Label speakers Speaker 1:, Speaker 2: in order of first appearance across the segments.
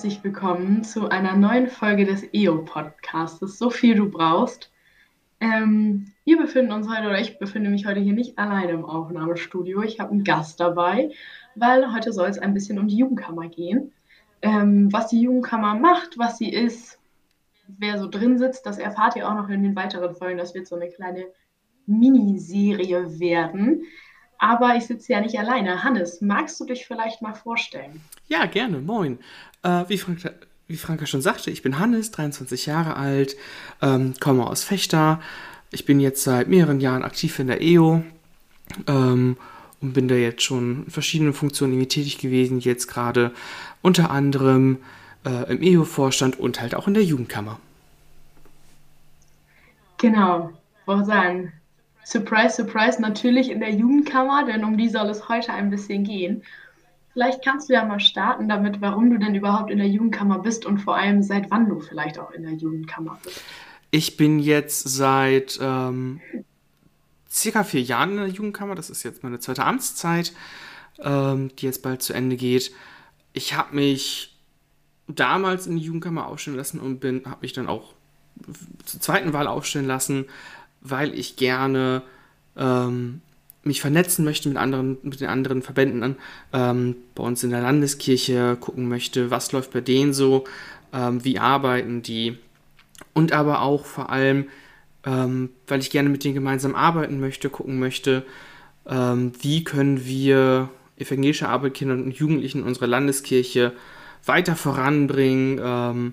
Speaker 1: herzlich willkommen zu einer neuen Folge des EO-Podcasts. So viel du brauchst. Ähm, wir befinden uns heute, oder ich befinde mich heute hier nicht alleine im Aufnahmestudio. Ich habe einen Gast dabei, weil heute soll es ein bisschen um die Jugendkammer gehen. Ähm, was die Jugendkammer macht, was sie ist, wer so drin sitzt, das erfahrt ihr auch noch in den weiteren Folgen. Das wird so eine kleine Miniserie werden. Aber ich sitze ja nicht alleine. Hannes, magst du dich vielleicht mal vorstellen?
Speaker 2: Ja, gerne. Moin. Äh, wie, Frank, wie Franka schon sagte, ich bin Hannes, 23 Jahre alt, ähm, komme aus Fechter. Ich bin jetzt seit mehreren Jahren aktiv in der EO ähm, und bin da jetzt schon in verschiedenen Funktionen tätig gewesen. Jetzt gerade unter anderem äh, im EO-Vorstand und halt auch in der Jugendkammer.
Speaker 1: Genau, wollte sagen, Surprise, surprise, natürlich in der Jugendkammer, denn um die soll es heute ein bisschen gehen. Vielleicht kannst du ja mal starten damit, warum du denn überhaupt in der Jugendkammer bist und vor allem seit wann du vielleicht auch in der Jugendkammer bist.
Speaker 2: Ich bin jetzt seit ähm, circa vier Jahren in der Jugendkammer. Das ist jetzt meine zweite Amtszeit, ähm, die jetzt bald zu Ende geht. Ich habe mich damals in die Jugendkammer aufstellen lassen und bin, habe mich dann auch zur zweiten Wahl aufstellen lassen, weil ich gerne ähm, mich vernetzen möchte mit anderen, mit den anderen Verbänden ähm, bei uns in der Landeskirche, gucken möchte, was läuft bei denen so, ähm, wie arbeiten die. Und aber auch vor allem, ähm, weil ich gerne mit denen gemeinsam arbeiten möchte, gucken möchte, ähm, wie können wir evangelische Arbeit Kindern und Jugendlichen in unserer Landeskirche weiter voranbringen, ähm,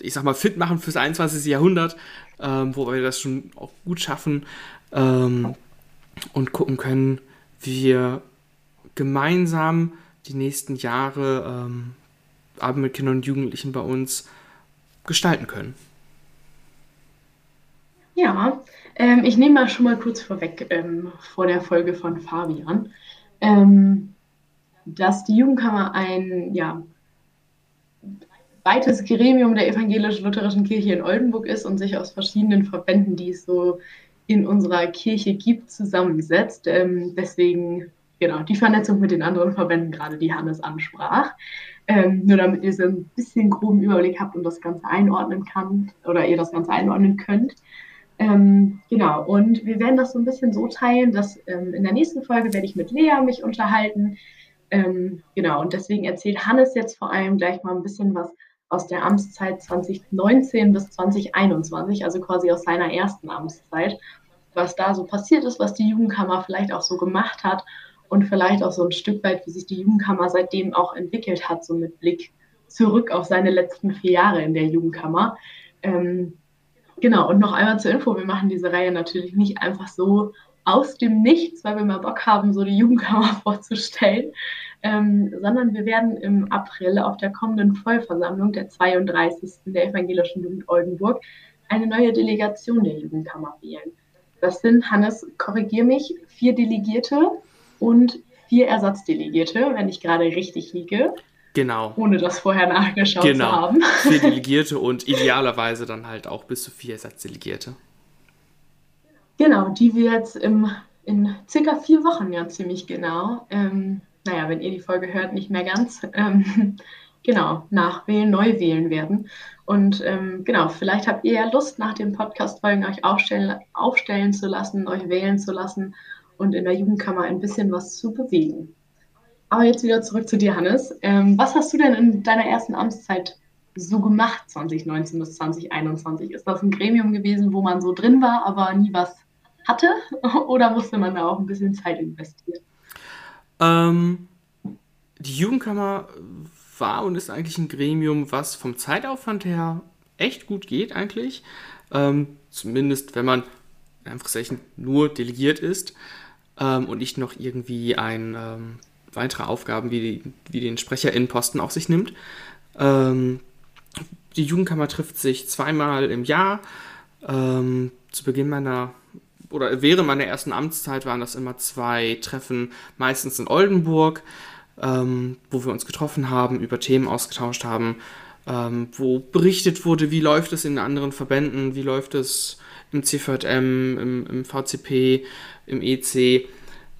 Speaker 2: ich sag mal, fit machen fürs 21. Jahrhundert, ähm, wo wir das schon auch gut schaffen ähm, und gucken können, wie wir gemeinsam die nächsten Jahre ähm, Abend mit Kindern und Jugendlichen bei uns gestalten können.
Speaker 1: Ja, ähm, ich nehme mal schon mal kurz vorweg ähm, vor der Folge von Fabian, ähm, dass die Jugendkammer ein ja, weites Gremium der evangelisch-lutherischen Kirche in Oldenburg ist und sich aus verschiedenen Verbänden, die es so in unserer Kirche gibt, zusammensetzt. Ähm, deswegen, genau, die Vernetzung mit den anderen Verbänden, gerade die Hannes ansprach. Ähm, nur damit ihr so ein bisschen groben Überblick habt und das Ganze einordnen kann oder ihr das Ganze einordnen könnt. Ähm, genau, und wir werden das so ein bisschen so teilen, dass ähm, in der nächsten Folge werde ich mit Lea mich unterhalten. Ähm, genau, und deswegen erzählt Hannes jetzt vor allem gleich mal ein bisschen was aus der Amtszeit 2019 bis 2021, also quasi aus seiner ersten Amtszeit, was da so passiert ist, was die Jugendkammer vielleicht auch so gemacht hat und vielleicht auch so ein Stück weit, wie sich die Jugendkammer seitdem auch entwickelt hat, so mit Blick zurück auf seine letzten vier Jahre in der Jugendkammer. Ähm, genau, und noch einmal zur Info, wir machen diese Reihe natürlich nicht einfach so aus dem Nichts, weil wir mal Bock haben, so die Jugendkammer vorzustellen, ähm, sondern wir werden im April auf der kommenden Vollversammlung der 32. der Evangelischen Jugend Oldenburg eine neue Delegation der Jugendkammer wählen. Das sind, Hannes, korrigier mich, vier Delegierte und vier Ersatzdelegierte, wenn ich gerade richtig liege.
Speaker 2: Genau.
Speaker 1: Ohne das vorher nachgeschaut
Speaker 2: genau.
Speaker 1: zu haben.
Speaker 2: Vier Delegierte und idealerweise dann halt auch bis zu vier Ersatzdelegierte.
Speaker 1: Genau, die wir jetzt im, in circa vier Wochen ja ziemlich genau ähm, naja, wenn ihr die Folge hört, nicht mehr ganz, ähm, genau, nachwählen, neu wählen werden. Und ähm, genau, vielleicht habt ihr ja Lust, nach den Podcast-Folgen euch aufstellen, aufstellen zu lassen, euch wählen zu lassen und in der Jugendkammer ein bisschen was zu bewegen. Aber jetzt wieder zurück zu dir, Hannes. Ähm, was hast du denn in deiner ersten Amtszeit so gemacht, 2019 bis 2021? Ist das ein Gremium gewesen, wo man so drin war, aber nie was hatte? Oder musste man da auch ein bisschen Zeit investieren?
Speaker 2: Ähm, die Jugendkammer war und ist eigentlich ein Gremium, was vom Zeitaufwand her echt gut geht eigentlich. Ähm, zumindest wenn man einfach nur delegiert ist ähm, und nicht noch irgendwie ein ähm, weitere Aufgaben wie, die, wie den SprecherInnenposten auf sich nimmt. Ähm, die Jugendkammer trifft sich zweimal im Jahr. Ähm, zu Beginn meiner oder während meiner ersten Amtszeit waren das immer zwei Treffen, meistens in Oldenburg, ähm, wo wir uns getroffen haben, über Themen ausgetauscht haben, ähm, wo berichtet wurde, wie läuft es in anderen Verbänden, wie läuft es im CVM, im, im VCP, im EC,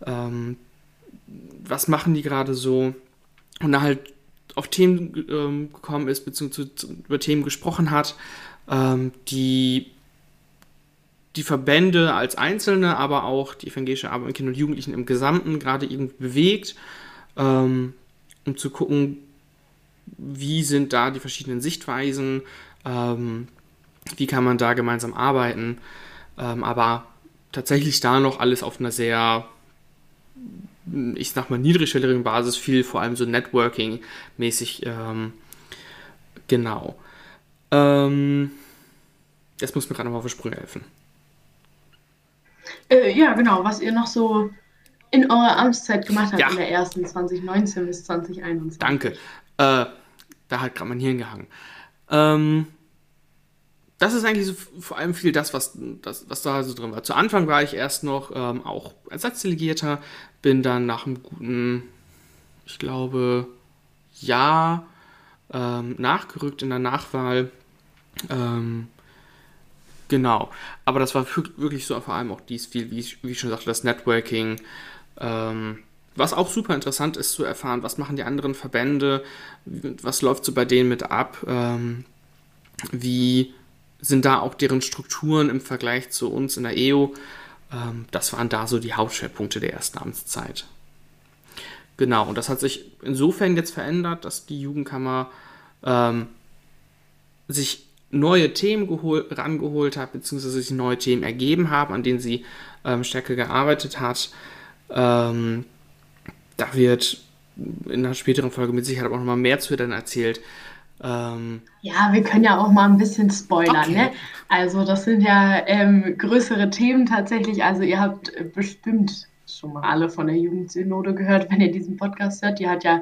Speaker 2: ähm, was machen die gerade so? Und da halt auf Themen ähm, gekommen ist, beziehungsweise über Themen gesprochen hat, ähm, die die Verbände als Einzelne, aber auch die evangelische Arbeit mit Kindern und Jugendlichen im Gesamten gerade irgendwie bewegt, ähm, um zu gucken, wie sind da die verschiedenen Sichtweisen, ähm, wie kann man da gemeinsam arbeiten, ähm, aber tatsächlich da noch alles auf einer sehr, ich sag mal, niedrigschwelligen Basis, viel vor allem so Networking-mäßig, ähm, genau. Ähm, jetzt muss mir gerade noch mal auf die Sprünge helfen.
Speaker 1: Äh, ja, genau, was ihr noch so in eurer Amtszeit gemacht habt ja. in der ersten 2019 bis 2021.
Speaker 2: Danke. Äh, da hat gerade mein Hirn gehangen. Ähm, das ist eigentlich so vor allem viel das, was, das, was da so drin war. Zu Anfang war ich erst noch ähm, auch Ersatzdelegierter, bin dann nach einem guten, ich glaube, Jahr ähm, nachgerückt in der Nachwahl. Ähm, genau. Aber das war wirklich so vor allem auch dies viel, wie ich, wie ich schon sagte, das Networking. Ähm, was auch super interessant ist zu erfahren, was machen die anderen Verbände, was läuft so bei denen mit ab, ähm, wie sind da auch deren Strukturen im Vergleich zu uns in der EO. Ähm, das waren da so die Hauptschwerpunkte der ersten Amtszeit. Genau, und das hat sich insofern jetzt verändert, dass die Jugendkammer ähm, sich neue Themen gehol, rangeholt hat, beziehungsweise sich neue Themen ergeben haben, an denen sie ähm, stärker gearbeitet hat. Ähm, da wird in einer späteren Folge mit Sicherheit auch noch mal mehr zu dann erzählt.
Speaker 1: Ähm, ja, wir können ja auch mal ein bisschen spoilern. Okay. Ne? Also das sind ja ähm, größere Themen tatsächlich. Also ihr habt bestimmt schon mal alle von der Jugendsynode gehört, wenn ihr diesen Podcast hört. Die hat ja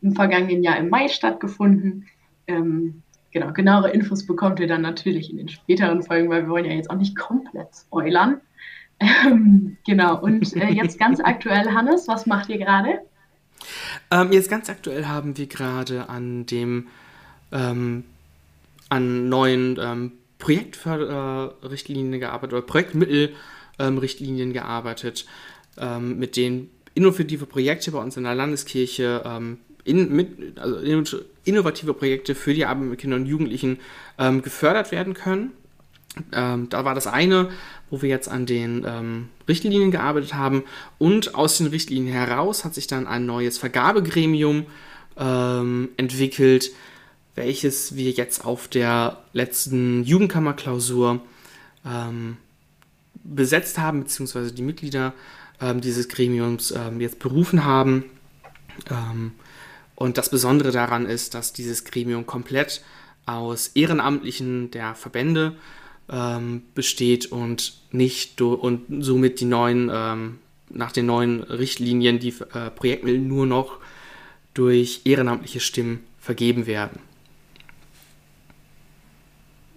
Speaker 1: im vergangenen Jahr im Mai stattgefunden. Ähm, genau, genauere Infos bekommt ihr dann natürlich in den späteren Folgen, weil wir wollen ja jetzt auch nicht komplett spoilern. Ähm, genau, und äh, jetzt ganz aktuell, Hannes, was macht ihr gerade?
Speaker 2: Ähm, jetzt ganz aktuell haben wir gerade an dem ähm, an neuen ähm, Projektrichtlinien gearbeitet oder Projektmittelrichtlinien ähm, gearbeitet, ähm, mit denen innovative Projekte bei uns in der Landeskirche, ähm, in, mit, also innovative Projekte für die Arbeit mit Kindern und Jugendlichen ähm, gefördert werden können. da war das eine, wo wir jetzt an den Richtlinien gearbeitet haben und aus den Richtlinien heraus hat sich dann ein neues Vergabegremium entwickelt, welches wir jetzt auf der letzten Jugendkammerklausur ähm, besetzt haben, beziehungsweise die Mitglieder ähm, dieses Gremiums ähm, jetzt berufen haben. Und das Besondere daran ist, dass dieses Gremium komplett aus Ehrenamtlichen der Verbände ähm, besteht und nicht und somit die neuen ähm, nach den neuen Richtlinien die äh, Projektmittel nur noch durch ehrenamtliche Stimmen vergeben werden.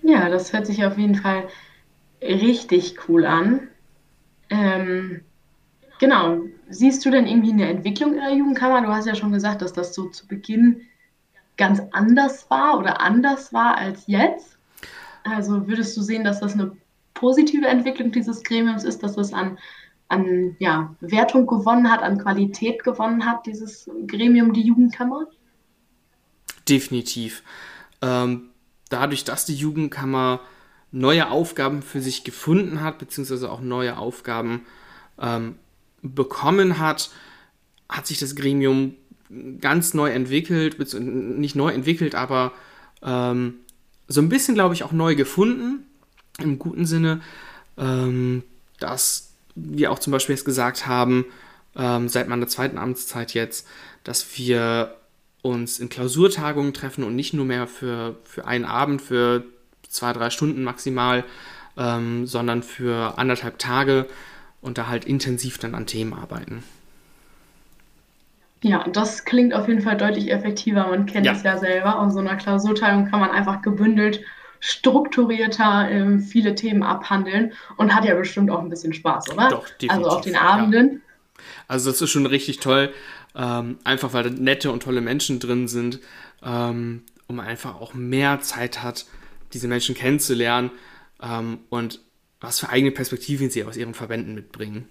Speaker 1: Ja, das hört sich auf jeden Fall richtig cool an. Ähm, genau. Siehst du denn irgendwie eine Entwicklung in der Jugendkammer? Du hast ja schon gesagt, dass das so zu Beginn ganz anders war oder anders war als jetzt. Also würdest du sehen, dass das eine positive Entwicklung dieses Gremiums ist, dass es an, an ja, Wertung gewonnen hat, an Qualität gewonnen hat, dieses Gremium, die Jugendkammer?
Speaker 2: Definitiv. Ähm, dadurch, dass die Jugendkammer neue Aufgaben für sich gefunden hat, beziehungsweise auch neue Aufgaben ähm, bekommen hat, hat sich das Gremium ganz neu entwickelt, nicht neu entwickelt, aber ähm, so ein bisschen, glaube ich, auch neu gefunden, im guten Sinne, ähm, dass wir auch zum Beispiel jetzt gesagt haben, ähm, seit meiner zweiten Amtszeit jetzt, dass wir uns in Klausurtagungen treffen und nicht nur mehr für, für einen Abend, für zwei, drei Stunden maximal, ähm, sondern für anderthalb Tage und da halt intensiv dann an Themen arbeiten.
Speaker 1: Ja, das klingt auf jeden Fall deutlich effektiver. Man kennt es ja selber. Aus so einer Klausurtagung kann man einfach gebündelt, strukturierter äh, viele Themen abhandeln und hat ja bestimmt auch ein bisschen Spaß, oder? Doch, definitiv. Also auf den Abenden. Ja.
Speaker 2: Also das ist schon richtig toll. Ähm, einfach weil da nette und tolle Menschen drin sind, ähm, und man einfach auch mehr Zeit hat, diese Menschen kennenzulernen ähm, und was für eigene Perspektiven sie aus ihren Verbänden mitbringen.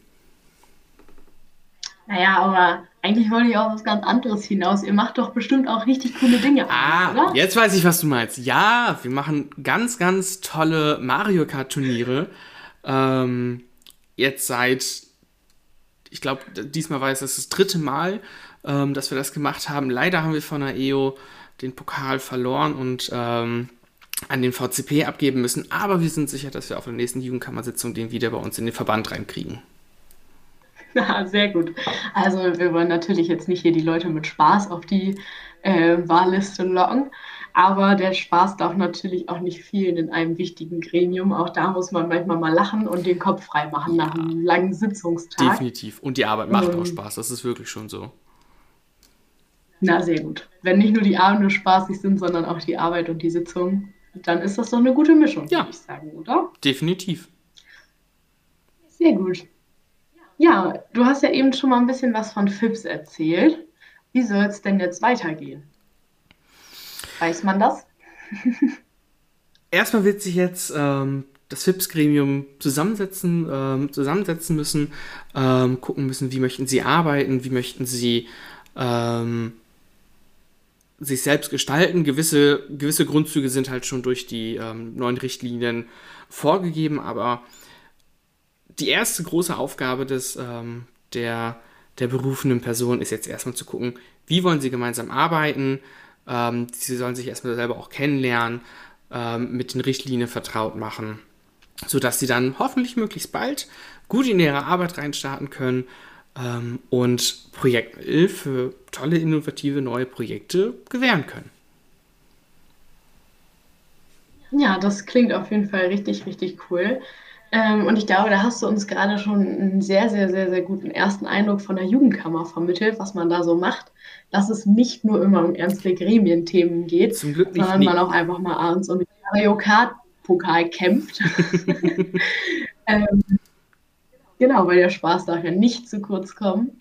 Speaker 1: Naja, aber eigentlich wollte ich auf was ganz anderes hinaus. Ihr macht doch bestimmt auch richtig coole Dinge.
Speaker 2: Ah, oder? jetzt weiß ich, was du meinst. Ja, wir machen ganz, ganz tolle Mario Kart Turniere. Ähm, jetzt seit, ich glaube, diesmal war es das dritte Mal, ähm, dass wir das gemacht haben. Leider haben wir von der EO den Pokal verloren und ähm, an den VCP abgeben müssen. Aber wir sind sicher, dass wir auf der nächsten Jugendkammersitzung den wieder bei uns in den Verband reinkriegen.
Speaker 1: Ja, sehr gut. Also wir wollen natürlich jetzt nicht hier die Leute mit Spaß auf die äh, Wahlliste locken, aber der Spaß darf natürlich auch nicht fehlen in einem wichtigen Gremium. Auch da muss man manchmal mal lachen und den Kopf frei machen ja, nach einem langen Sitzungstag.
Speaker 2: Definitiv. Und die Arbeit macht ähm, auch Spaß. Das ist wirklich schon so.
Speaker 1: Na, sehr gut. Wenn nicht nur die Abende spaßig sind, sondern auch die Arbeit und die Sitzung, dann ist das doch eine gute Mischung,
Speaker 2: ja. würde ich sagen, oder? Definitiv.
Speaker 1: Sehr gut. Ja, du hast ja eben schon mal ein bisschen was von FIPS erzählt. Wie soll es denn jetzt weitergehen? Weiß man das?
Speaker 2: Erstmal wird sich jetzt ähm, das FIPS-Gremium zusammensetzen, ähm, zusammensetzen müssen, ähm, gucken müssen, wie möchten sie arbeiten, wie möchten sie ähm, sich selbst gestalten. Gewisse, gewisse Grundzüge sind halt schon durch die ähm, neuen Richtlinien vorgegeben, aber die erste große Aufgabe des, ähm, der, der berufenen Person ist jetzt erstmal zu gucken, wie wollen sie gemeinsam arbeiten. Ähm, sie sollen sich erstmal selber auch kennenlernen, ähm, mit den Richtlinien vertraut machen, sodass sie dann hoffentlich möglichst bald gut in ihre Arbeit reinstarten können und Projektmittel für tolle, innovative neue Projekte gewähren können.
Speaker 1: Ja, das klingt auf jeden Fall richtig, richtig cool. Ähm, und ich glaube, da hast du uns gerade schon einen sehr, sehr, sehr, sehr guten ersten Eindruck von der Jugendkammer vermittelt, was man da so macht, dass es nicht nur immer um ernste Gremienthemen geht, sondern man auch einfach mal abends um den Mario Kart-Pokal kämpft. ähm, genau, weil der Spaß darf ja nicht zu kurz kommen.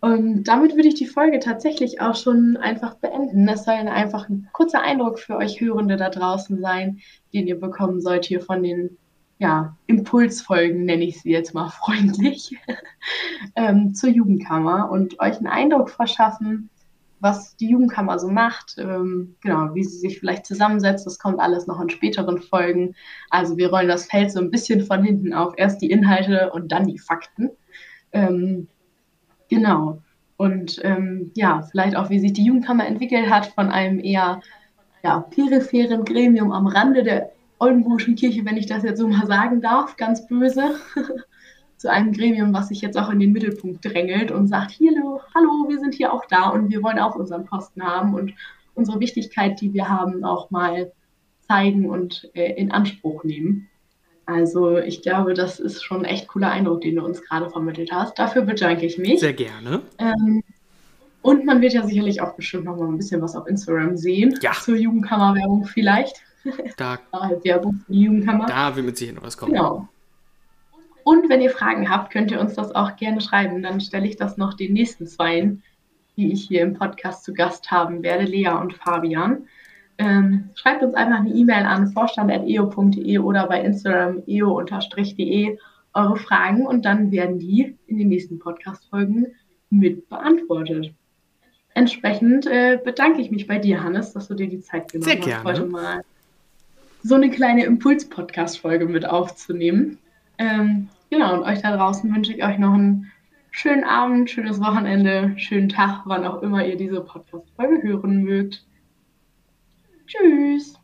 Speaker 1: Und damit würde ich die Folge tatsächlich auch schon einfach beenden. Es soll einfach ein kurzer Eindruck für euch Hörende da draußen sein, den ihr bekommen sollt hier von den ja, Impulsfolgen, nenne ich sie jetzt mal freundlich, ähm, zur Jugendkammer und euch einen Eindruck verschaffen, was die Jugendkammer so macht, ähm, genau, wie sie sich vielleicht zusammensetzt. Das kommt alles noch in späteren Folgen. Also wir rollen das Feld so ein bisschen von hinten auf. Erst die Inhalte und dann die Fakten. Ähm, genau. Und ähm, ja, vielleicht auch, wie sich die Jugendkammer entwickelt hat von einem eher ja, peripheren Gremium am Rande der Oldenburgischen Kirche, wenn ich das jetzt so mal sagen darf, ganz böse, zu einem Gremium, was sich jetzt auch in den Mittelpunkt drängelt und sagt, hier, hallo, wir sind hier auch da und wir wollen auch unseren Posten haben und unsere Wichtigkeit, die wir haben, auch mal zeigen und äh, in Anspruch nehmen. Also ich glaube, das ist schon ein echt cooler Eindruck, den du uns gerade vermittelt hast. Dafür bedanke ich mich.
Speaker 2: Sehr gerne.
Speaker 1: Ähm, und man wird ja sicherlich auch bestimmt noch mal ein bisschen was auf Instagram sehen.
Speaker 2: Ja.
Speaker 1: Zur Jugendkammerwerbung vielleicht.
Speaker 2: Da,
Speaker 1: Werbung für die Jugendkammer.
Speaker 2: Da wird mit Sicherheit noch was kommen.
Speaker 1: Genau. Und wenn ihr Fragen habt, könnt ihr uns das auch gerne schreiben. Dann stelle ich das noch den nächsten Zweien, die ich hier im Podcast zu Gast haben werde, Lea und Fabian. Ähm, schreibt uns einfach eine E-Mail an vorstand.eo.de oder bei Instagram eo-de eure Fragen und dann werden die in den nächsten Podcast-Folgen mit beantwortet. Entsprechend äh, bedanke ich mich bei dir, Hannes, dass du dir die Zeit genommen
Speaker 2: Sehr gerne.
Speaker 1: hast, heute mal so eine kleine Impuls-Podcast-Folge mit aufzunehmen. Ähm, genau, und euch da draußen wünsche ich euch noch einen schönen Abend, schönes Wochenende, schönen Tag, wann auch immer ihr diese Podcast-Folge hören mögt. Tschüss!